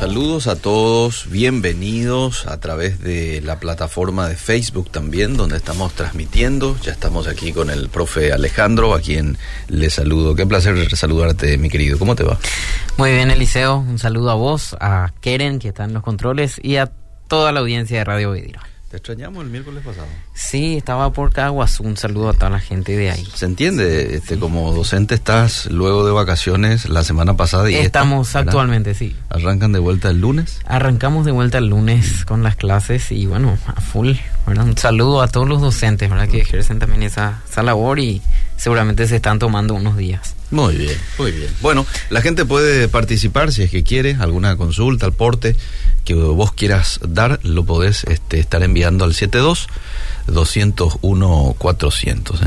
saludos a todos, bienvenidos a través de la plataforma de Facebook también, donde estamos transmitiendo. Ya estamos aquí con el profe Alejandro, a quien le saludo. Qué placer saludarte, mi querido. ¿Cómo te va? Muy bien, Eliseo. Un saludo a vos, a Keren, que está en los controles, y a toda la audiencia de Radio Vidiro. Te extrañamos el miércoles pasado. Sí, estaba por Caguas. Un saludo a toda la gente de ahí. Se entiende, este, como docente estás luego de vacaciones la semana pasada y estamos esta, actualmente, sí. ¿Arrancan de vuelta el lunes? Arrancamos de vuelta el lunes con las clases y bueno, a full. Un saludo a todos los docentes, ¿verdad? Que ejercen también esa, esa labor y seguramente se están tomando unos días. Muy bien, muy bien. Bueno, la gente puede participar si es que quiere, alguna consulta, aporte que vos quieras dar, lo podés este, estar enviando al 72 201 400. ¿eh?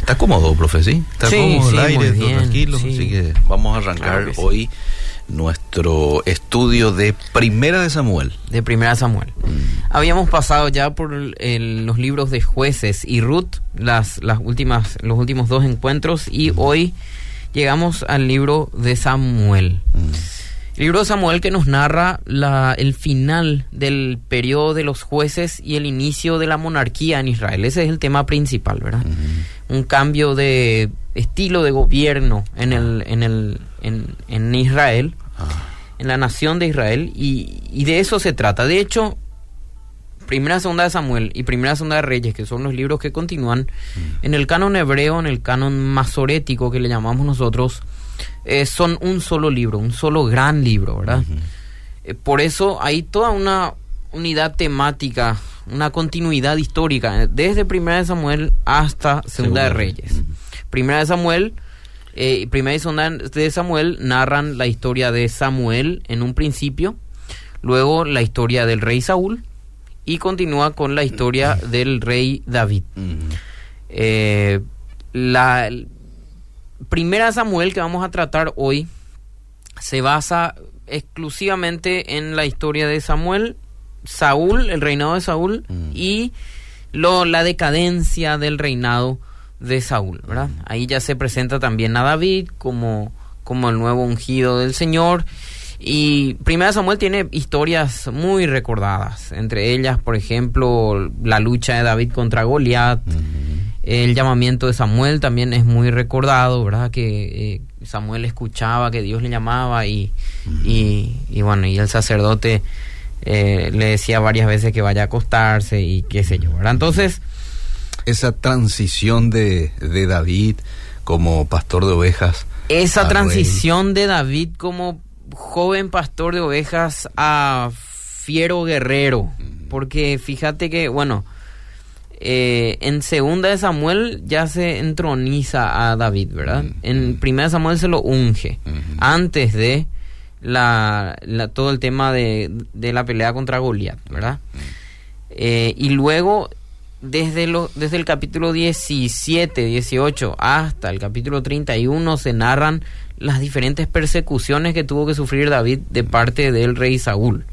Está cómodo, profe, ¿sí? Está cómodo el aire, todo tranquilo. Así que vamos a arrancar hoy nuestro estudio de Primera de Samuel. De Primera de Samuel. Mm. Habíamos pasado ya por los libros de jueces y Ruth, las, las últimas, los últimos dos encuentros, y mm. hoy llegamos al libro de Samuel. Mm. El libro de Samuel que nos narra la, el final del periodo de los jueces y el inicio de la monarquía en Israel. Ese es el tema principal, ¿verdad? Un cambio de estilo de gobierno en, el, en, el, en, Israel, ah. en la nación de Israel, y, y, de eso se trata. De hecho, Primera Segunda de Samuel y Primera Segunda de Reyes, que son los libros que continúan, mm. en el canon hebreo, en el canon masorético que le llamamos nosotros, eh, son un solo libro, un solo gran libro, ¿verdad? Eh, por eso hay toda una unidad temática, una continuidad histórica, desde Primera de Samuel hasta Segunda, de Reyes. Primera de Samuel eh, y Primera y Segunda de Samuel narran la historia de Samuel en un principio, luego la historia del rey Saúl, y continúa con la historia del rey David. Eh, la primera Samuel que vamos a tratar hoy se basa exclusivamente en la historia de Samuel, Saúl, el reinado de Saúl y lo, la decadencia del reinado de Saúl, ¿verdad? Ahí ya se presenta también a David como, como el nuevo ungido del Señor y Primera Samuel tiene historias muy recordadas, entre ellas, por ejemplo, la lucha de David contra Goliat, el llamamiento de Samuel también es muy recordado, ¿verdad? Que eh, Samuel escuchaba que Dios le llamaba y, y, bueno, y el sacerdote eh, le decía varias veces que vaya a acostarse y qué sé yo, ¿verdad? Entonces... Esa transición de, de David como pastor de ovejas. Esa transición de David como joven pastor de ovejas a fiero guerrero. Porque fíjate que, bueno, eh, en segunda de Samuel ya se entroniza a David, ¿verdad? En primera de Samuel se lo unge. Antes de la, todo el tema de, la pelea contra Goliat, ¿verdad? Eh, y luego, desde, lo, desde el capítulo 17, 18 hasta el capítulo 31 se narran las diferentes persecuciones que tuvo que sufrir David de parte del rey Saúl.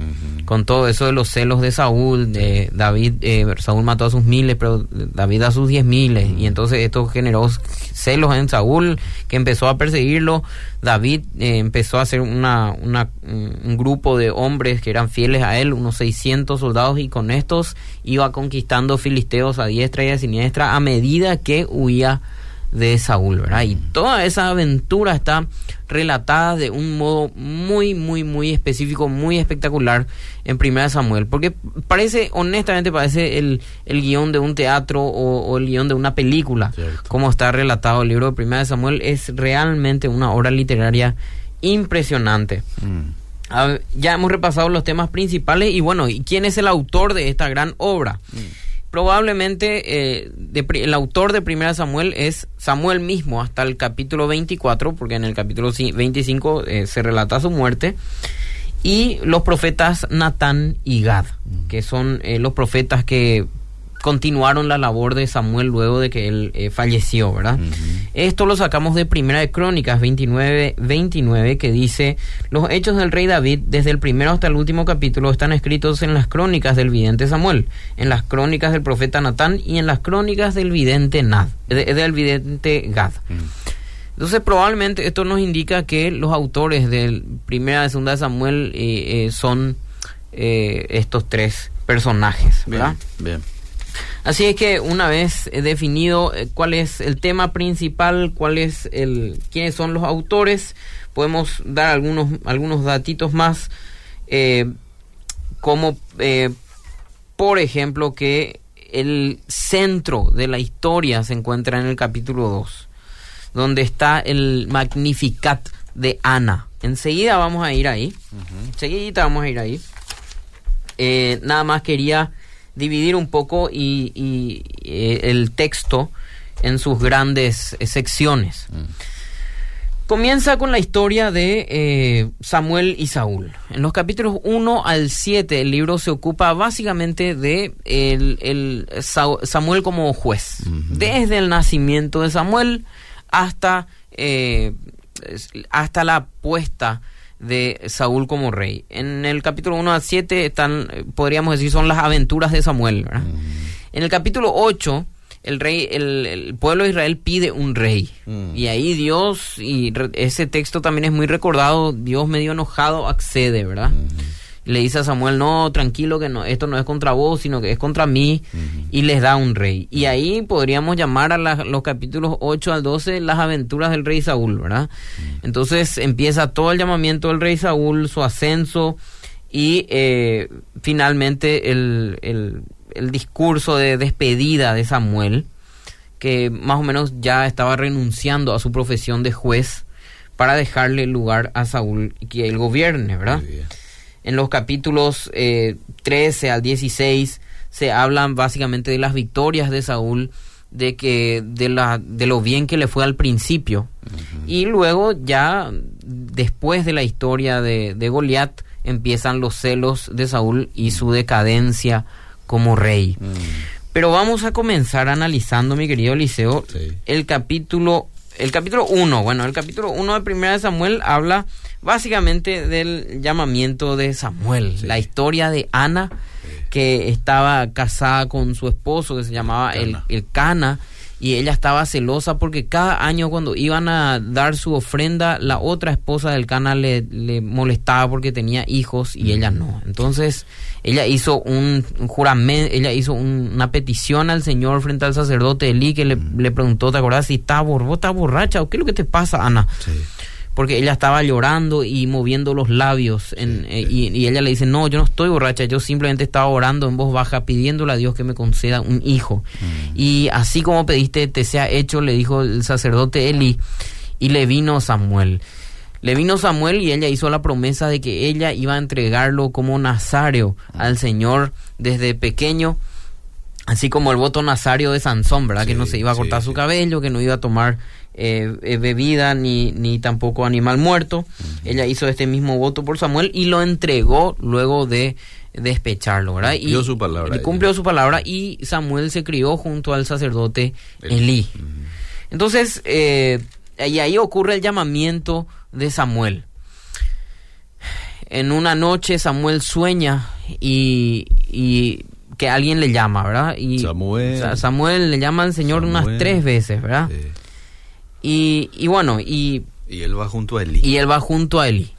Con todo eso de los celos de Saúl, de David, eh, Saúl mató a sus miles, pero David a sus diez miles. Y entonces esto generó celos en Saúl, que empezó a perseguirlo. David eh, empezó a hacer una, un grupo de hombres que eran fieles a él, unos 600 soldados, y con estos iba conquistando filisteos a diestra y a siniestra a medida que huía de Saúl, ¿verdad? Y toda esa aventura está relatada de un modo muy, muy, muy específico, muy espectacular en Primera Samuel, porque parece, honestamente, parece el, el guion de un teatro o, el guion de una película, como está relatado el libro de Primera Samuel, es realmente una obra literaria impresionante. Mm. ya hemos repasado los temas principales y bueno, ¿y quién es el autor de esta gran obra? Mm probablemente eh, el autor de Primera Samuel es Samuel mismo hasta el capítulo 24, porque en el capítulo 25 eh, se relata su muerte, y los profetas Natán y Gad, mm. que son eh, los profetas que continuaron la labor de Samuel luego de que él eh, falleció, ¿verdad? Esto lo sacamos de Primera de Crónicas 29, 29, que dice, los hechos del rey David, desde el primero hasta el último capítulo, están escritos en las crónicas del vidente Samuel, en las crónicas del profeta Natán y en las crónicas del vidente Nad, del vidente Gad. Entonces probablemente esto nos indica que los autores de primera y segunda de Samuel eh, eh, son estos tres personajes, ¿verdad? Bien, Así es que una vez definido cuál es el tema principal, cuál es el, quiénes son los autores, podemos dar algunos algunos datitos más, como por ejemplo que el centro de la historia se encuentra en el capítulo 2 donde está el Magnificat de Ana. Enseguida vamos a ir ahí. Enseguida vamos a ir ahí. Eh, nada más quería dividir un poco y, eh, el texto en sus grandes eh, secciones. Comienza con la historia de Samuel y Saúl. En los capítulos 1 al 7 el libro se ocupa básicamente de el, Samuel como juez. Desde el nacimiento de Samuel hasta, eh, hasta la puesta de Saúl como rey. En el capítulo 1 a 7 están, podríamos decir, son las aventuras de Samuel. En el capítulo 8, el rey, el, pueblo de Israel pide un rey. Y ahí Dios, y ese texto también es muy recordado, Dios medio enojado accede, ¿verdad? Le dice a Samuel, no, tranquilo, que no, esto no es contra vos, sino que es contra mí, y les da un rey. Y ahí podríamos llamar a los capítulos 8 al 12 las aventuras del rey Saúl, ¿verdad? Entonces empieza todo el llamamiento del rey Saúl, su ascenso, y eh, finalmente el, el, el discurso de despedida de Samuel, que más o menos ya estaba renunciando a su profesión de juez para dejarle lugar a Saúl y que él gobierne, ¿verdad? En los capítulos 13 eh, al 16 se hablan básicamente de las victorias de Saúl, de que de la de lo bien que le fue al principio y luego ya después de la historia de, de Goliat empiezan los celos de Saúl y su decadencia como rey. Mm. Pero vamos a comenzar analizando, mi querido Eliseo, el capítulo el capítulo 1. Bueno, el capítulo 1 de Primera de Samuel habla básicamente del llamamiento de Samuel, la historia de Ana, que estaba casada con su esposo, que se llamaba el, el Cana, y ella estaba celosa porque cada año cuando iban a dar su ofrenda, la otra esposa del Cana le, le molestaba porque tenía hijos y ella no. Entonces ella hizo un, juramento, ella hizo una petición al Señor frente al sacerdote Elí que le, le preguntó, ¿te acordás si está, está borracha o qué es lo que te pasa, Ana? Sí porque ella estaba llorando y moviendo los labios eh, y, ella le dice, no, yo no estoy borracha, yo simplemente estaba orando en voz baja pidiéndole a Dios que me conceda un hijo. Mm. Y así como pediste, te sea hecho, le dijo el sacerdote Eli, y le vino Samuel. Le vino Samuel y ella hizo la promesa de que ella iba a entregarlo como nazario al Señor desde pequeño así como el voto nazario de Sansón, ¿verdad? que no se iba a cortar su cabello, que no iba a tomar eh, eh, bebida ni, ni tampoco animal muerto. Ella hizo este mismo voto por Samuel y lo entregó luego de despecharlo, ¿verdad? Cumplió su palabra. Y cumplió su palabra y Samuel se crió junto al sacerdote Elí. Entonces, eh, y ahí ocurre el llamamiento de Samuel. En una noche Samuel sueña y, y que alguien le llama, ¿verdad? Y Samuel. Samuel le llama al Señor unas tres veces, ¿verdad? Y, y bueno, y... Y él va junto a Eli. Y él va junto a Eli.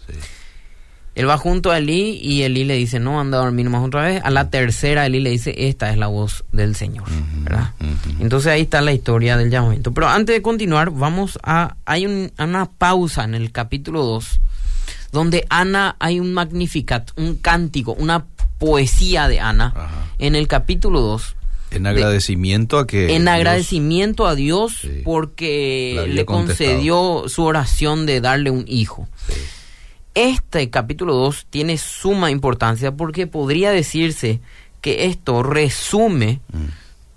Él va junto a Eli y Eli le dice, no, anda a dormir más otra vez. A la tercera Eli le dice, esta es la voz del Señor, ¿verdad? Entonces ahí está la historia del llamamiento. Pero antes de continuar, vamos a... Hay una pausa en el capítulo 2 donde Ana hay un magnificat, un cántico, una poesía de Ana en el capítulo 2 en agradecimiento a que... En agradecimiento a Dios porque le concedió su oración de darle un hijo. Este capítulo 2 tiene suma importancia porque podría decirse que esto resume mm.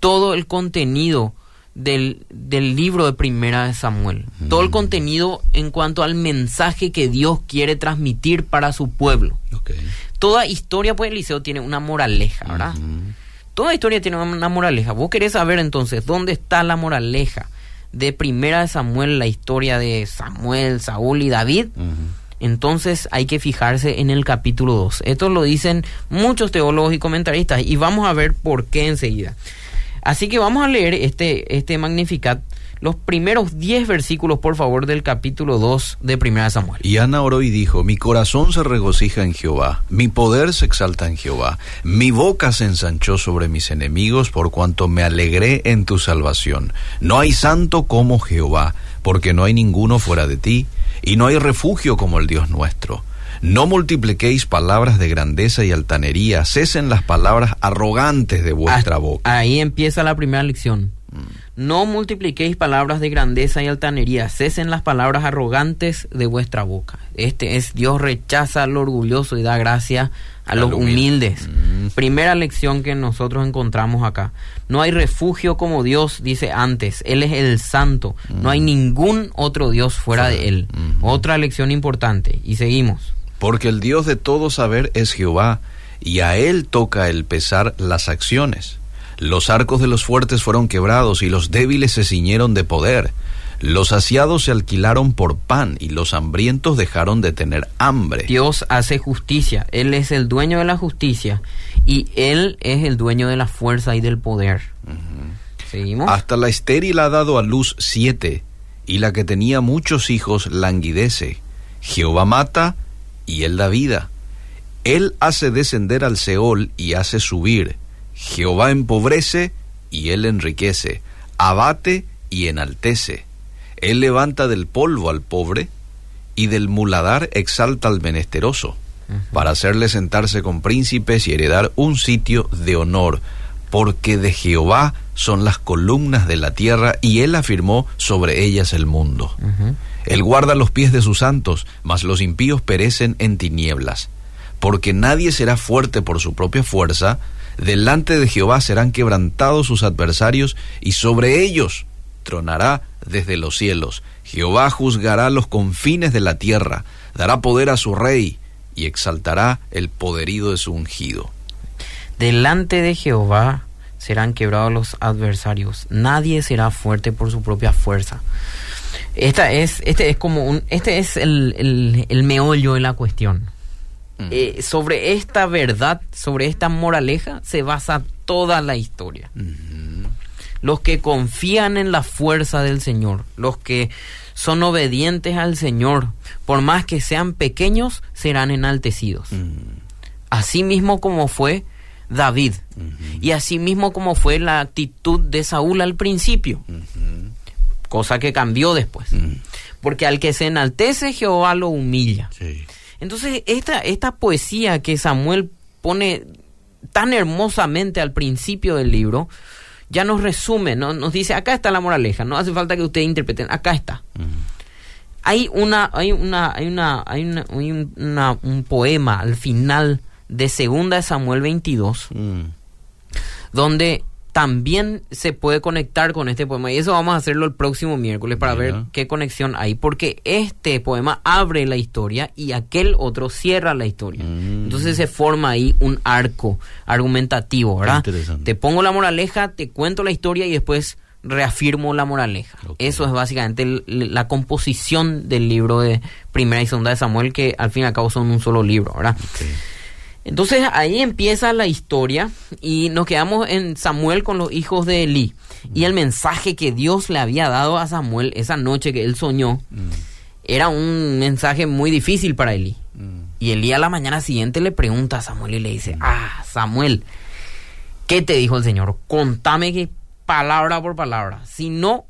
todo el contenido del, libro de Primera de Samuel. Todo el mm. contenido en cuanto al mensaje que Dios quiere transmitir para su pueblo. Toda historia, pues, Eliseo tiene una moraleja, ¿verdad? Toda historia tiene una moraleja. Vos querés saber entonces dónde está la moraleja de Primera de Samuel, la historia de Samuel, Saúl y David. Entonces hay que fijarse en el capítulo 2. Esto lo dicen muchos teólogos y comentaristas y vamos a ver por qué enseguida. Así que vamos a leer este, este Magnificat, los primeros 10 versículos, por favor, del capítulo 2 de Primera Samuel. Y Ana oró y dijo, mi corazón se regocija en Jehová, mi poder se exalta en Jehová, mi boca se ensanchó sobre mis enemigos por cuanto me alegré en tu salvación. No hay santo como Jehová, porque no hay ninguno fuera de ti, y no hay refugio como el Dios nuestro. No multipliquéis palabras de grandeza y altanería, cesen las palabras arrogantes de vuestra boca. Ahí empieza la primera lección. No multipliquéis palabras de grandeza y altanería, cesen las palabras arrogantes de vuestra boca. Este es Dios rechaza al orgulloso y da gracia a los humildes. Mm. Primera lección que nosotros encontramos acá. No hay refugio como Dios, dice antes. Él es el santo. No hay mm. ningún otro Dios fuera de Él. Mm. Otra lección importante. Y seguimos. Porque el Dios de todo saber es Jehová, y a Él toca el pesar las acciones. Los arcos de los fuertes fueron quebrados y los débiles se ciñeron de poder. Los saciados se alquilaron por pan y los hambrientos dejaron de tener hambre. Dios hace justicia, Él es el dueño de la justicia y Él es el dueño de la fuerza y del poder. ¿Seguimos? Hasta la estéril ha dado a luz siete y la que tenía muchos hijos languidece. Jehová mata y Él da vida. Él hace descender al Seol y hace subir. Jehová empobrece y él enriquece, abate y enaltece. Él levanta del polvo al pobre y del muladar exalta al menesteroso, para hacerle sentarse con príncipes y heredar un sitio de honor, porque de Jehová son las columnas de la tierra y él afirmó sobre ellas el mundo. Él guarda los pies de sus santos, mas los impíos perecen en tinieblas, porque nadie será fuerte por su propia fuerza, Delante de Jehová serán quebrantados sus adversarios y sobre ellos tronará desde los cielos. Jehová juzgará los confines de la tierra, dará poder a su rey y exaltará el poderío de su ungido. Delante de Jehová serán quebrados los adversarios. Nadie será fuerte por su propia fuerza. Esta es, este es como un, este es el, el, el meollo de la cuestión. Eh, sobre esta verdad, sobre esta moraleja, se basa toda la historia. Los que confían en la fuerza del Señor, los que son obedientes al Señor, por más que sean pequeños, serán enaltecidos. Así mismo como fue David, y así mismo como fue la actitud de Saúl al principio, cosa que cambió después. Porque al que se enaltece, Jehová lo humilla. Entonces, esta, esta poesía que Samuel pone tan hermosamente al principio del libro, ya nos resume, ¿no? nos dice, acá está la moraleja, no hace falta que ustedes interpreten, acá está. Hay una, hay una, hay una, hay una, un poema al final de Segunda de Samuel 22, mm. donde también se puede conectar con este poema. Y eso vamos a hacerlo el próximo miércoles para ver qué conexión hay. Porque este poema abre la historia y aquel otro cierra la historia. Mm. Entonces se forma ahí un arco argumentativo, ¿verdad? Te pongo la moraleja, te cuento la historia y después reafirmo la moraleja. Eso es básicamente la composición del libro de Primera y Segunda de Samuel, que al fin y al cabo son un solo libro, ¿verdad? Entonces ahí empieza la historia y nos quedamos en Samuel con los hijos de Elí. Y el mensaje que Dios le había dado a Samuel esa noche que él soñó mm. era un mensaje muy difícil para Elí. Mm. Y Elí a la mañana siguiente le pregunta a Samuel y le dice, mm. ah, Samuel, ¿qué te dijo el Señor? Contame que palabra por palabra. Si no,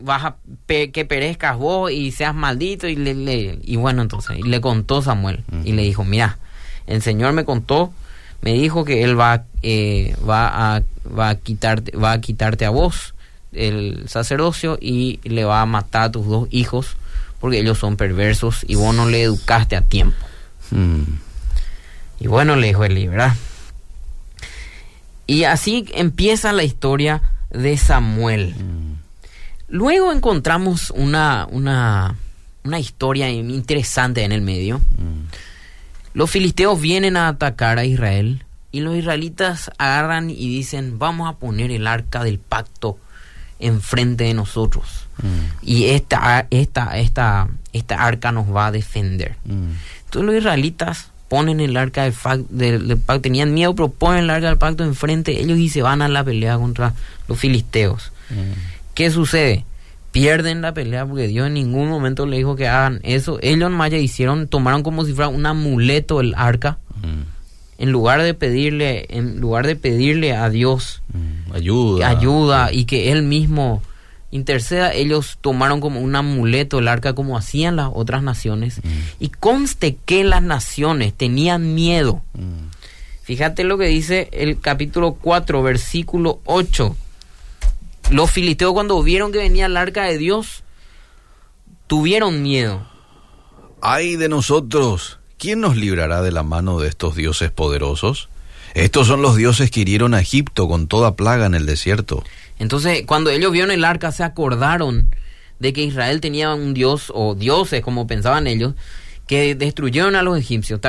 vas a que perezcas vos y seas maldito. Y, le, y bueno, entonces, y le contó Samuel y le dijo, mira, el Señor me contó, me dijo que Él va, eh, va, a, va, a quitarte, va a quitarte a vos el sacerdocio y le va a matar a tus dos hijos porque ellos son perversos y vos no le educaste a tiempo. Hmm. Y bueno, le dijo Eli, ¿verdad? Y así empieza la historia de Samuel. Hmm. Luego encontramos una, una, una historia interesante en el medio. Hmm. Los filisteos vienen a atacar a Israel y los israelitas agarran y dicen, vamos a poner el arca del pacto enfrente de nosotros. Mm. Y esta, esta, esta, esta arca nos va a defender. Mm. Entonces los israelitas ponen el arca del, pacto, tenían miedo, pero ponen el arca del pacto enfrente de ellos y se van a la pelea contra los filisteos. Mm. ¿Qué sucede? Pierden la pelea porque Dios en ningún momento le dijo que hagan eso. Ellos más ya hicieron, tomaron como si fuera un amuleto el arca. En lugar de pedirle, en lugar de pedirle a Dios ayuda, ayuda y que él mismo interceda, ellos tomaron como un amuleto el arca como hacían las otras naciones. Y conste que las naciones tenían miedo. Fíjate lo que dice el capítulo 4, versículo 8. Los filisteos cuando vieron que venía el arca de Dios, tuvieron miedo. Ay de nosotros, ¿quién nos librará de la mano de estos dioses poderosos? Estos son los dioses que hirieron a Egipto con toda plaga en el desierto. Entonces, cuando ellos vieron el arca, se acordaron de que Israel tenía un dios, o dioses, como pensaban ellos, que destruyeron a los egipcios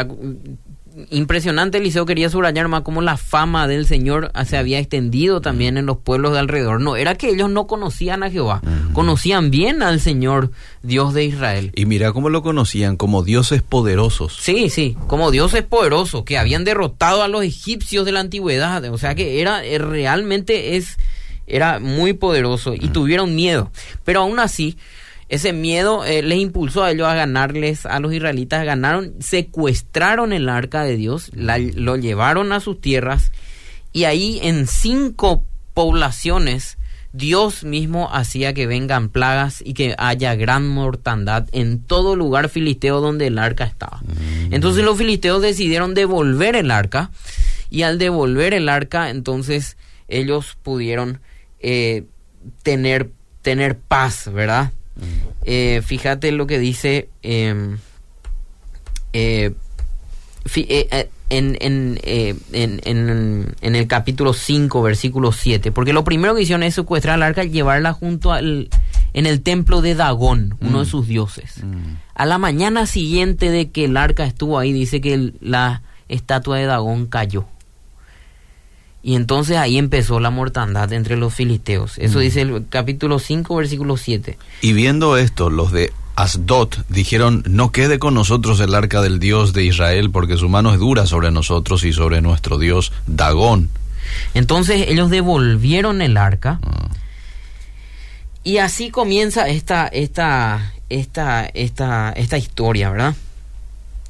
impresionante, Eliseo quería subrayar más cómo la fama del Señor se había extendido también en los pueblos de alrededor. No, era que ellos no conocían a Jehová, conocían bien al Señor Dios de Israel. Y mira cómo lo conocían, como dioses poderosos. Sí, sí, como dioses poderosos, que habían derrotado a los egipcios de la antigüedad. O sea que era eh, realmente es era muy poderoso y tuvieron miedo. Pero aún así, ese miedo eh, les impulsó a ellos a ganarles, a los israelitas ganaron, secuestraron el arca de Dios, lo llevaron a sus tierras y ahí en cinco poblaciones Dios mismo hacía que vengan plagas y que haya gran mortandad en todo lugar filisteo donde el arca estaba. Mm. Entonces los filisteos decidieron devolver el arca y al devolver el arca entonces ellos pudieron eh, tener, tener paz, ¿verdad? Eh, fíjate lo que dice em, eh, eh, en, en, el capítulo 5, versículo 7. Porque lo primero que hicieron es secuestrar al arca y llevarla junto al en el templo de Dagón, uno de mm. sus dioses. Mm. A la mañana siguiente de que el arca estuvo ahí, dice que la estatua de Dagón cayó. Y entonces ahí empezó la mortandad entre los filisteos. Eso mm. dice el capítulo 5, versículo 7. Y viendo esto, los de Asdod dijeron, no quede con nosotros el arca del Dios de Israel, porque su mano es dura sobre nosotros y sobre nuestro Dios Dagón. Entonces ellos devolvieron el arca. Ah. Y así comienza esta, esta, esta, esta, esta historia, ¿verdad?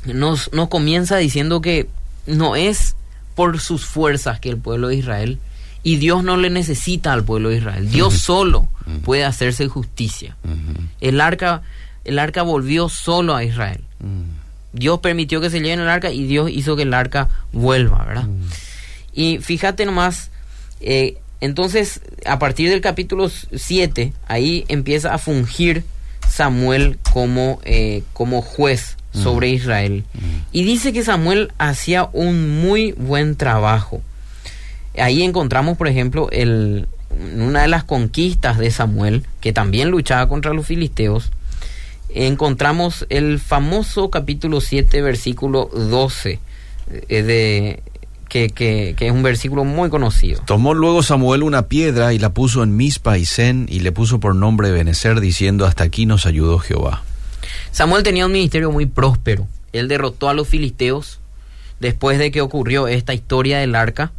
Nos, nos comienza diciendo que no es por sus fuerzas que el pueblo de Israel y Dios no le necesita al pueblo de Israel. Dios solo puede hacerse justicia. El arca el arca volvió solo a Israel. Dios permitió que se lleven el arca y Dios hizo que el arca vuelva, ¿verdad? Y fíjate nomás, eh, entonces a partir del capítulo 7, ahí empieza a fungir Samuel como, eh, como juez sobre Israel. Y dice que Samuel hacía un muy buen trabajo. Ahí encontramos, por ejemplo, el, una de las conquistas de Samuel, que también luchaba contra los filisteos, encontramos el famoso capítulo 7, versículo 12, eh, de, que, que, que, es un versículo muy conocido. Tomó luego Samuel una piedra y la puso en Mispa y Zen y le puso por nombre Benecer, diciendo, hasta aquí nos ayudó Jehová. Samuel tenía un ministerio muy próspero. Él derrotó a los filisteos después de que ocurrió esta historia del arca.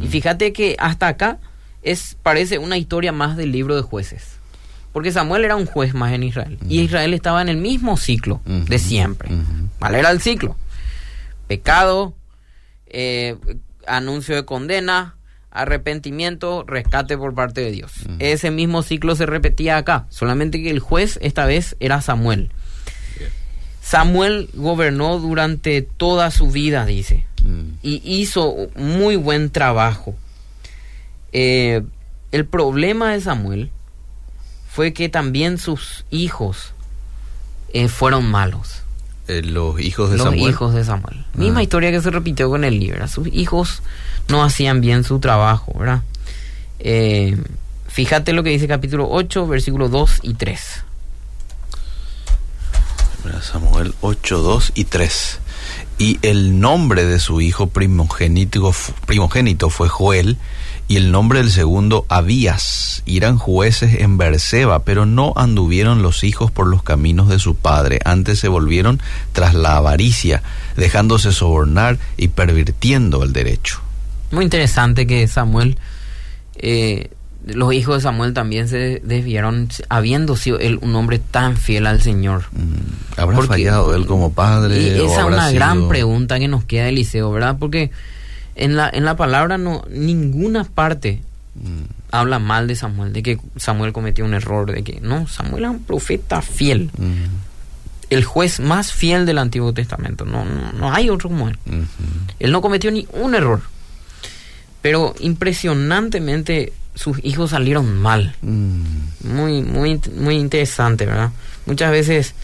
Y fíjate que hasta acá es parece una historia más del libro de jueces. Porque Samuel era un juez más en Israel. Y Israel estaba en el mismo ciclo de siempre. ¿Cuál era el ciclo? Pecado, eh, anuncio de condena, arrepentimiento, rescate por parte de Dios. Ese mismo ciclo se repetía acá, solamente que el juez esta vez era Samuel. Samuel gobernó durante toda su vida, dice, mm. y hizo muy buen trabajo. Eh, el problema de Samuel fue que también sus hijos eh, fueron malos. Eh, los hijos de Samuel. Los hijos de Samuel. Misma ah. historia que se repitió con el libro. Sus hijos no hacían bien su trabajo, ¿verdad? fíjate lo que dice capítulo 8, versículos 2 y 3. Samuel 8, 2 y 3. Y el nombre de su hijo primogénito, primogénito fue Joel, y el nombre del segundo Abías. eran jueces en Berseba, pero no anduvieron los hijos por los caminos de su padre, antes se volvieron tras la avaricia, dejándose sobornar y pervirtiendo el derecho. Muy interesante que Samuel eh, los hijos de Samuel también se desviaron, habiendo sido él un hombre tan fiel al Señor. Mm, ¿Habrá fallado él como padre? Y esa es una sido- gran pregunta que nos queda, Eliseo, ¿verdad? Porque en la, en la palabra no ninguna parte Mm, habla mal de Samuel, de que Samuel cometió un error, de que no, Samuel era un profeta fiel, mm, el juez más fiel del Antiguo Testamento, no, no, no hay otro como él. Él no cometió ni un error, pero impresionantemente sus hijos salieron mal. mm. Muy, muy, muy interesante, ¿verdad? Muchas veces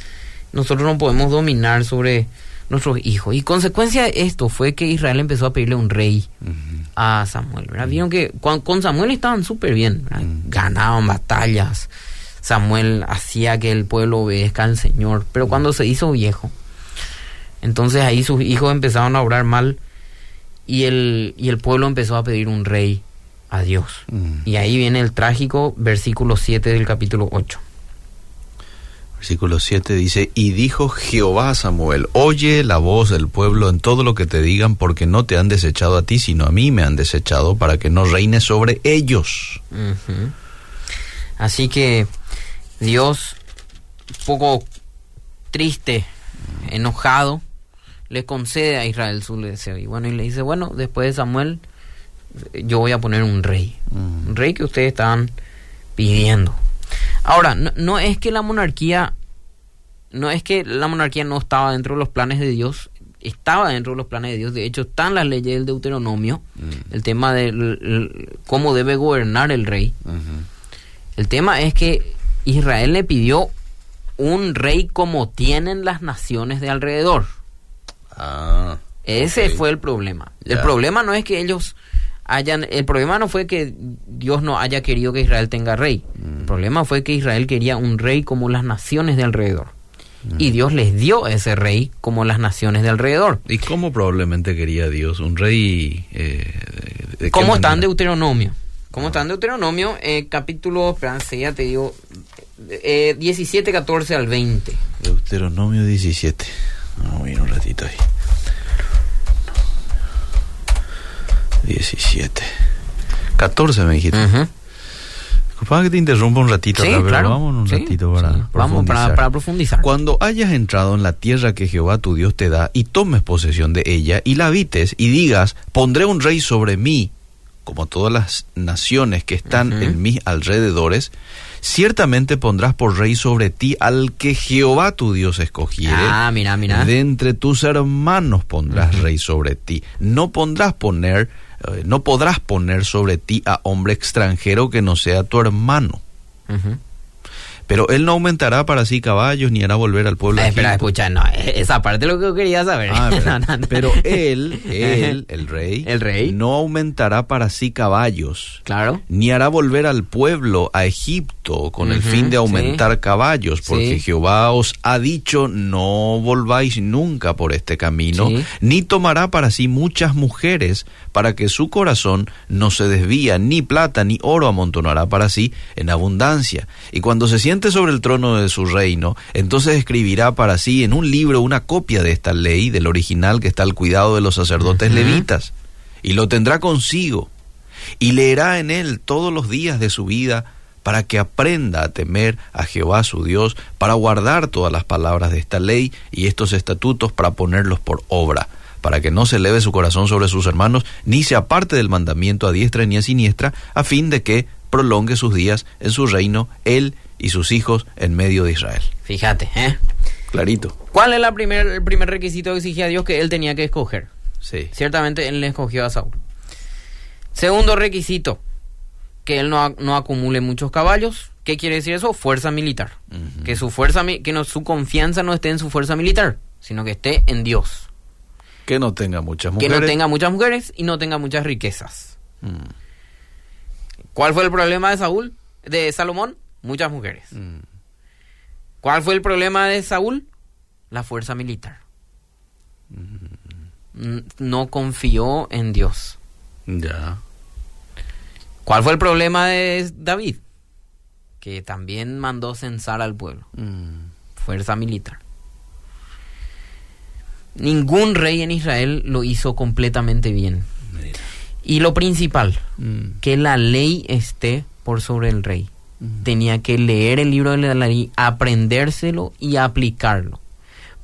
nosotros no podemos dominar sobre nuestros hijos. Y consecuencia de esto fue que Israel empezó a pedirle un rey mm, a Samuel, ¿verdad? Vieron que con, con Samuel estaban súper bien, ¿verdad? Mm. Ganaban batallas. Samuel hacía que el pueblo obedezca al Señor. Pero cuando se hizo viejo, entonces ahí sus hijos empezaron a obrar mal y el, y el pueblo empezó a pedir un rey a Dios. Mm. Y ahí viene el trágico versículo 7 del capítulo 8. Versículo 7 dice, y dijo Jehová a Samuel, oye la voz del pueblo en todo lo que te digan, porque no te han desechado a ti, sino a mí me han desechado, para que no reines sobre ellos. Así que Dios, un poco triste, enojado, le concede a Israel su deseo. Y bueno, y le dice, bueno, después de Samuel, yo voy a poner un rey. Mm. Un rey que ustedes estaban pidiendo. Ahora, no, no es que la monarquía, no es que la monarquía no estaba dentro de los planes de Dios, estaba dentro de los planes de Dios. De hecho, están las leyes del Deuteronomio, Mm. el tema de cómo debe gobernar el rey. El tema es que Israel le pidió un rey como tienen las naciones de alrededor. Ah, Ese fue el problema. El problema no es que ellos hayan, el problema no fue que Dios no haya querido que Israel tenga rey. Mm. El problema fue que Israel quería un rey como las naciones de alrededor. Mm. Y Dios les dio ese rey como las naciones de alrededor. ¿Y cómo probablemente quería Dios? ¿Un rey? Eh, de- ¿Cómo está en? Deuteronomio? ¿Cómo está en Deuteronomio? Eh, capítulo, espérense, ya te digo, eh, 17, 14 al 20. Deuteronomio 17. Vamos a ir un ratito ahí. 17. 14 me dijiste. Ujú. Disculpa que te interrumpa un ratito, Sí, acá, pero claro. vamos un Sí, ratito para sí. Vamos para, profundizar. para profundizar. Cuando hayas entrado en la tierra que Jehová tu Dios te da y tomes posesión de ella y la habites y digas, pondré un rey sobre mí, como todas las naciones que están en mis alrededores, ciertamente pondrás por rey sobre ti al que Jehová tu Dios escogiere. Ah, mira, mira. De entre tus hermanos pondrás rey sobre ti. No pondrás poner, eh, no podrás poner sobre ti a hombre extranjero que no sea tu hermano. Pero él no aumentará para sí caballos ni hará volver al pueblo. Eh, espera, Egipto. escucha, no, eh, esa parte es lo que yo quería saber. Ah, espera. No, no, no. Pero él, él, el rey, El rey. no aumentará para sí caballos, Claro. ni hará volver al pueblo a Egipto con el fin de sí. aumentar caballos, porque Sí. Jehová os ha dicho, no volváis nunca por este camino, Sí. ni tomará para sí muchas mujeres, para que su corazón no se desvía, ni plata ni oro amontonará para sí en abundancia. Y cuando se siente sobre el trono de su reino, entonces escribirá para sí en un libro una copia de esta ley, del original que está al cuidado de los sacerdotes levitas, y lo tendrá consigo, y leerá en él todos los días de su vida, para que aprenda a temer a Jehová su Dios, para guardar todas las palabras de esta ley y estos estatutos para ponerlos por obra, para que no se eleve su corazón sobre sus hermanos, ni se aparte del mandamiento a diestra ni a siniestra, a fin de que prolongue sus días en su reino, él y sus hijos en medio de Israel. Fíjate, ¿eh? Clarito. ¿Cuál es la primer, el primer requisito que exigía Dios que él tenía que escoger? Sí. Ciertamente él le escogió a Saúl. Segundo requisito, que él no, no acumule muchos caballos. ¿Qué quiere decir eso? Fuerza militar. Que su fuerza, que no, su confianza no esté en su fuerza militar, sino que esté en Dios. Que no tenga muchas Que mujeres. no tenga muchas mujeres y no tenga muchas riquezas. Mm, ¿Cuál fue el problema de Saúl? De Salomón, muchas mujeres. mm. ¿Cuál fue el problema de Saúl? La fuerza militar. N- No confió en Dios. Ya. ¿Cuál fue el problema de David? Que también mandó censar al pueblo. Mm. Fuerza militar. Ningún rey en Israel lo hizo completamente bien. Mira. Y lo principal, Mm. que la ley esté por sobre el rey. Tenía que leer el libro de la ley, aprendérselo y aplicarlo.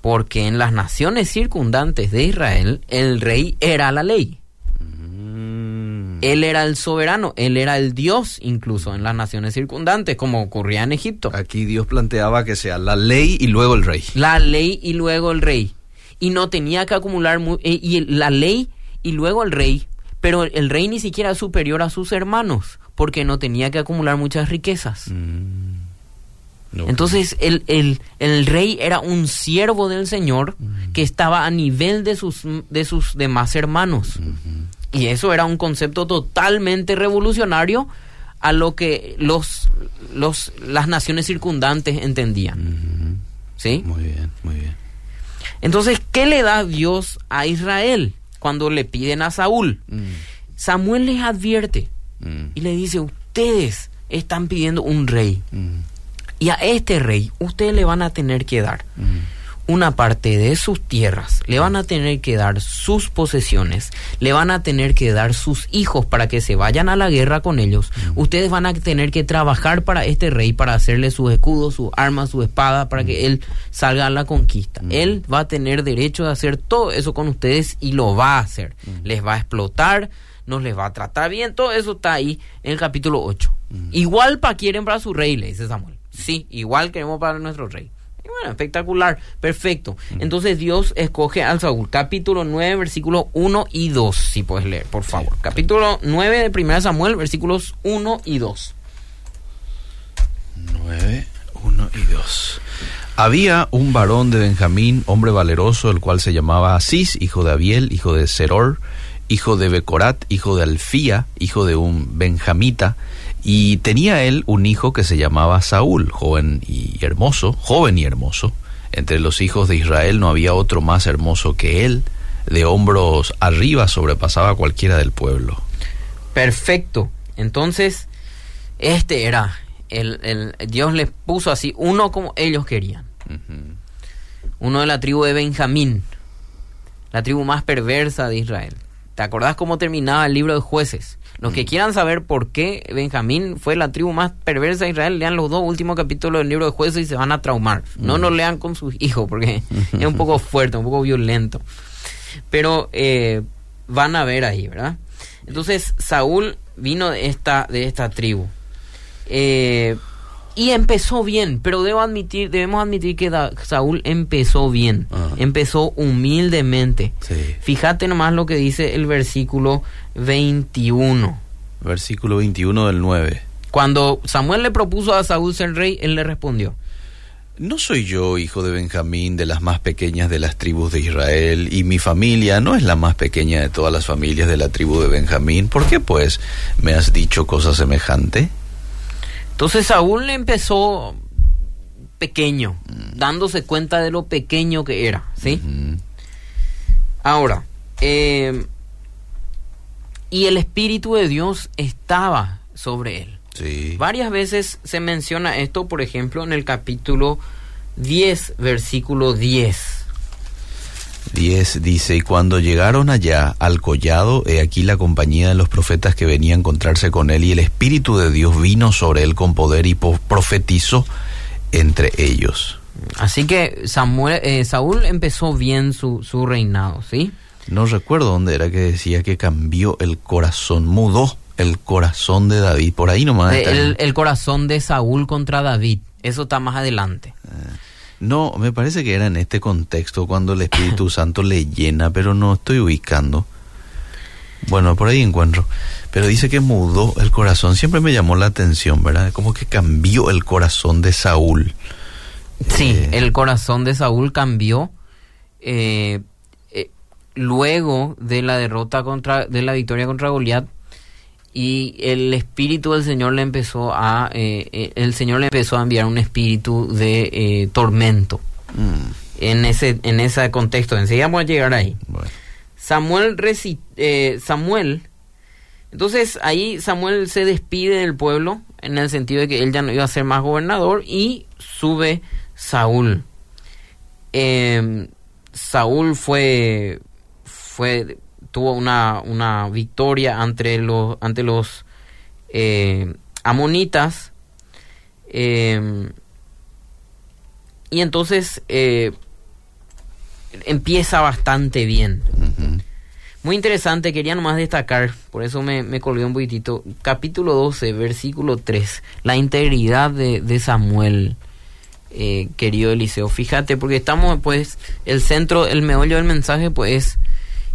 Porque en las naciones circundantes de Israel, el rey era la ley. Él era el soberano, él era el Dios incluso en las naciones circundantes, como ocurría en Egipto. Aquí Dios planteaba que sea la ley y luego el rey. La ley y luego el rey. Y no tenía que acumular, eh, y la ley y luego el rey, pero el rey ni siquiera es superior a sus hermanos, porque no tenía que acumular muchas riquezas. Mm. Entonces el, el, el, rey era un siervo del Señor mm. que estaba a nivel de sus, de sus demás hermanos. Y eso era un concepto totalmente revolucionario a lo que los, los, las naciones circundantes entendían. ¿Sí? Muy bien, muy bien. Entonces, ¿qué le da Dios a Israel cuando le piden a Saúl? Mm. Samuel les advierte y le dice, ustedes están pidiendo un rey. Y a este rey ustedes le van a tener que dar una parte de sus tierras, le van a tener que dar sus posesiones, le van a tener que dar sus hijos para que se vayan a la guerra con ellos. Ustedes van a tener que trabajar para este rey, para hacerle sus escudos, sus armas, su espada, para que él salga a la conquista. Él va a tener derecho de hacer todo eso con ustedes y lo va a hacer. Les va a explotar, no les va a tratar bien, todo eso está ahí en el capítulo 8. Igual para quieren para su rey, le dice Samuel. Sí, igual queremos para nuestro rey espectacular, perfecto. Entonces Dios escoge al Saúl. Capítulo 9, versículos 1 y 2, si puedes leer, por favor. Capítulo 9 de 1 Samuel, versículos 1 y 2. 9, 1 y 2. Había un varón de Benjamín, hombre valeroso, el cual se llamaba Asís, hijo de Abiel, hijo de Seror, hijo de Becorat, hijo de Alfía, hijo de un benjamita, y tenía él un hijo que se llamaba Saúl, joven y hermoso, joven y hermoso. Entre los hijos de Israel no había otro más hermoso que él. De hombros arriba sobrepasaba a cualquiera del pueblo. Perfecto. Entonces, este era, el, el Dios les puso así, uno como ellos querían. Uno de la tribu de Benjamín, la tribu más perversa de Israel. ¿Te acordás cómo terminaba el libro de jueces? Los que mm. quieran saber por qué Benjamín fue la tribu más perversa de Israel, lean los dos últimos capítulos del libro de jueces y se van a traumar. No mm. lean con sus hijos porque es un poco fuerte, un poco violento. Pero eh, van a ver ahí, ¿verdad? Entonces Saúl vino de esta, de esta tribu. Eh, y empezó bien, pero debo admitir, debemos admitir que Saúl empezó bien, empezó humildemente. Fíjate nomás lo que dice el versículo 21. Versículo 21 del 9. Cuando Samuel le propuso a Saúl ser rey, él le respondió. ¿No soy yo hijo de Benjamín, de las más pequeñas de las tribus de Israel, y mi familia no es la más pequeña de todas las familias de la tribu de Benjamín? ¿Por qué, pues, me has dicho cosa semejante? Entonces Saúl empezó pequeño, dándose cuenta de lo pequeño que era, ¿sí? Ahora, eh, y el Espíritu de Dios estaba sobre él. Sí. Varias veces se menciona esto, por ejemplo, en el capítulo 10, versículo 10. 10 dice, y cuando llegaron allá al collado, he aquí la compañía de los profetas que venía a encontrarse con él, y el Espíritu de Dios vino sobre él con poder y profetizó entre ellos. Así que Samuel, eh, Saúl empezó bien su, su reinado, ¿sí? No recuerdo dónde era que decía que cambió el corazón, mudó el corazón de David, por ahí nomás. El, el corazón de Saúl contra David, eso está más adelante. Ah. No, me parece que era en este contexto cuando el Espíritu Santo le llena, pero no estoy ubicando. Bueno, por ahí encuentro. Pero dice que mudó el corazón. Siempre me llamó la atención, ¿verdad? Como que cambió el corazón de Saúl. Sí, eh, el corazón de Saúl cambió eh, eh, luego de la derrota contra, de la victoria contra Goliat y el espíritu del Señor le empezó a eh, eh, el Señor le empezó a enviar un espíritu de eh, tormento. Mm. en ese en ese contexto enseguida vamos a llegar ahí. Samuel Samuel entonces ahí Samuel se despide del pueblo en el sentido de que él ya no iba a ser más gobernador y sube Saúl. Em, Saúl fue fue tuvo una, una victoria ante los, ante los eh, amonitas. eh, y entonces eh, empieza bastante bien. Muy interesante, quería nomás destacar, por eso me, me colgué un poquitito. Capítulo 12, versículo 3. La integridad de, de Samuel, eh, querido Eliseo. Fíjate, porque estamos, pues, el centro, el meollo del mensaje, pues, es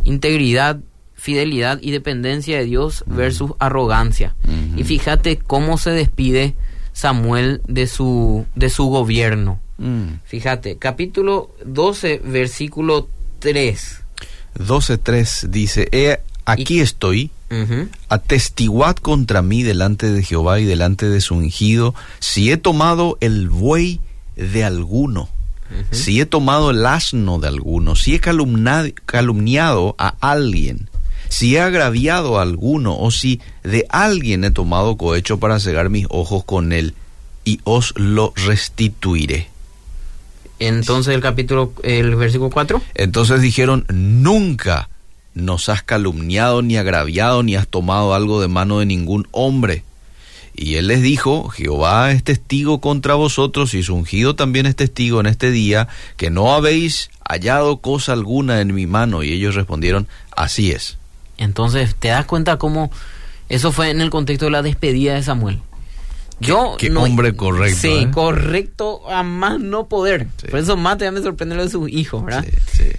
integridad, fidelidad y dependencia de Dios versus arrogancia. Y fíjate cómo se despide Samuel de su, de su gobierno. Mm. Fíjate, capítulo 12, versículo 3. 12.3 dice, "He aquí estoy, atestiguad contra mí delante de Jehová y delante de su ungido, si he tomado el buey de alguno, si he tomado el asno de alguno, si he calumniado a alguien, si he agraviado a alguno, o si de alguien he tomado cohecho para cegar mis ojos con él, y os lo restituiré. Entonces el capítulo, el versículo 4. Entonces dijeron, nunca nos has calumniado ni agraviado ni has tomado algo de mano de ningún hombre. Y él les dijo, Jehová es testigo contra vosotros y su ungido también es testigo en este día, que no habéis hallado cosa alguna en mi mano. Y ellos respondieron, así es. Entonces te das cuenta cómo eso fue en el contexto de la despedida de Samuel. Yo qué hombre correcto, Sí, ¿eh? correcto a más no poder. Sí. Por eso más todavía me sorprende lo de sus hijos, ¿verdad? Sí, sí.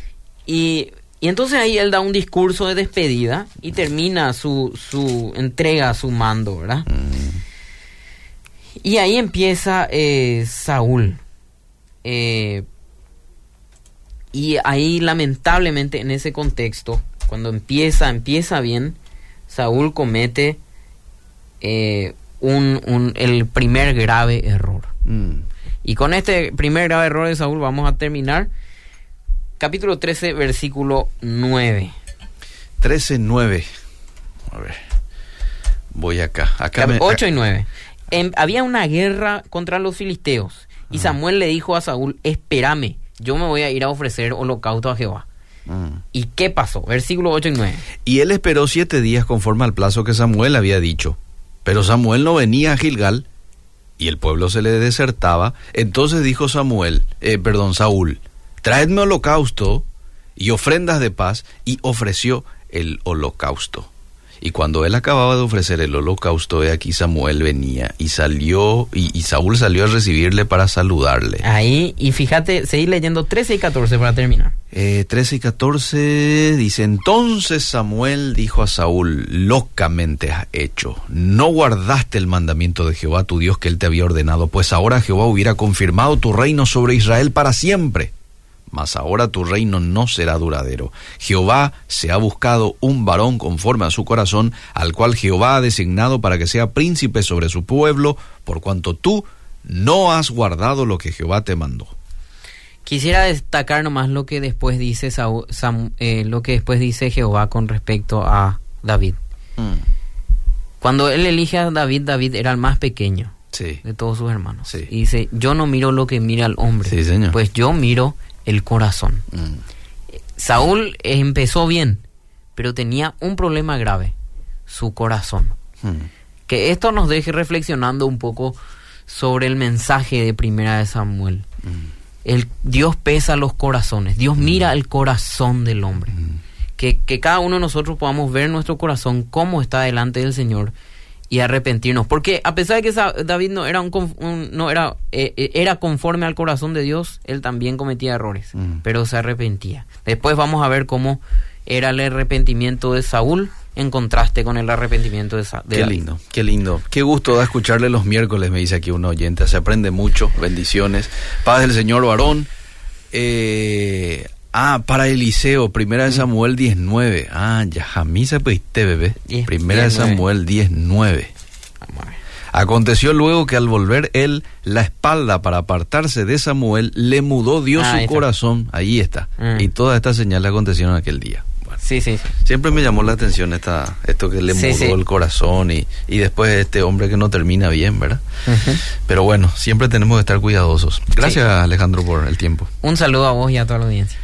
Y, y entonces ahí él da un discurso de despedida y termina su, su entrega, su mando, ¿verdad? Mm, Y ahí empieza eh, Saúl. Eh, y ahí lamentablemente en ese contexto, cuando empieza, empieza bien, Saúl comete eh, un, un- el primer grave error. mm. Y con este primer grave error de Saúl vamos a terminar. Capítulo 13, versículo 9. 13.9. A ver. Voy acá. Acá me- 8 y 9. Había una guerra contra los filisteos. Y Samuel le dijo a Saúl, espérame, yo me voy a ir a ofrecer holocausto a Jehová. Mm. ¿Y qué pasó? Versículo 8 y 9. Y él esperó siete días conforme al plazo que Samuel había dicho. Pero Samuel no venía a Gilgal y el pueblo se le desertaba. Entonces dijo Samuel, eh, perdón, Saúl, traedme holocausto y ofrendas de paz y ofreció el holocausto. Y cuando él acababa de ofrecer el holocausto, he aquí Samuel venía y salió, y, y Saúl salió a recibirle para saludarle. Ahí, y fíjate, seguir leyendo 13 y 14 para terminar. Eh, 13 y 14 dice, entonces Samuel dijo a Saúl, locamente has hecho, no guardaste el mandamiento de Jehová tu Dios que él te había ordenado, pues ahora Jehová hubiera confirmado tu reino sobre Israel para siempre. Mas ahora tu reino no será duradero. Jehová se ha buscado un varón conforme a su corazón, al cual Jehová ha designado para que sea príncipe sobre su pueblo, por cuanto tú no has guardado lo que Jehová te mandó. Quisiera destacar nomás lo que después dice Saúl- Sam- eh, lo que después dice Jehová con respecto a David. Cuando él elige a David, David era el más pequeño Sí. de todos sus hermanos. Sí. Y dice, yo no miro lo que mira el hombre, Sí, señor. pues yo miro el corazón. Mm. Saúl empezó bien, pero tenía un problema grave, su corazón. Mm. Que esto nos deje reflexionando un poco sobre el mensaje de Primera de Samuel. El, Dios pesa los corazones, Dios mira el corazón del hombre. Que, que cada uno de nosotros podamos ver nuestro corazón cómo está delante del Señor y arrepentirnos. Porque a pesar de que David no era un, un- no era eh, eh, era conforme al corazón de Dios, él también cometía errores, Mm. pero se arrepentía. Después vamos a ver cómo era el arrepentimiento de Saúl en contraste con el arrepentimiento de, Sa- de Qué David. lindo, qué lindo. Qué gusto da escucharle los miércoles, me dice aquí un oyente. Se aprende mucho. Bendiciones. Paz del Señor varón. Eh, ah, para Eliseo, primera de Samuel 19. Ah, ya, jamisa peiste, bebé. Diez- Primera de 19. Samuel 19. Vamos a ver. Aconteció luego que al volver él la espalda para apartarse de Samuel, le mudó Dios Ah, su ahí corazón. Ahí está. Mm. Y todas estas señales acontecieron aquel día. Bueno. Sí, sí, sí. Siempre me llamó la atención esta, esto que le Sí, mudó sí. el corazón y, y después este hombre que no termina bien, ¿verdad? Pero bueno, siempre tenemos que estar cuidadosos. Gracias Alejandro por el tiempo. Un saludo a vos y a toda la audiencia.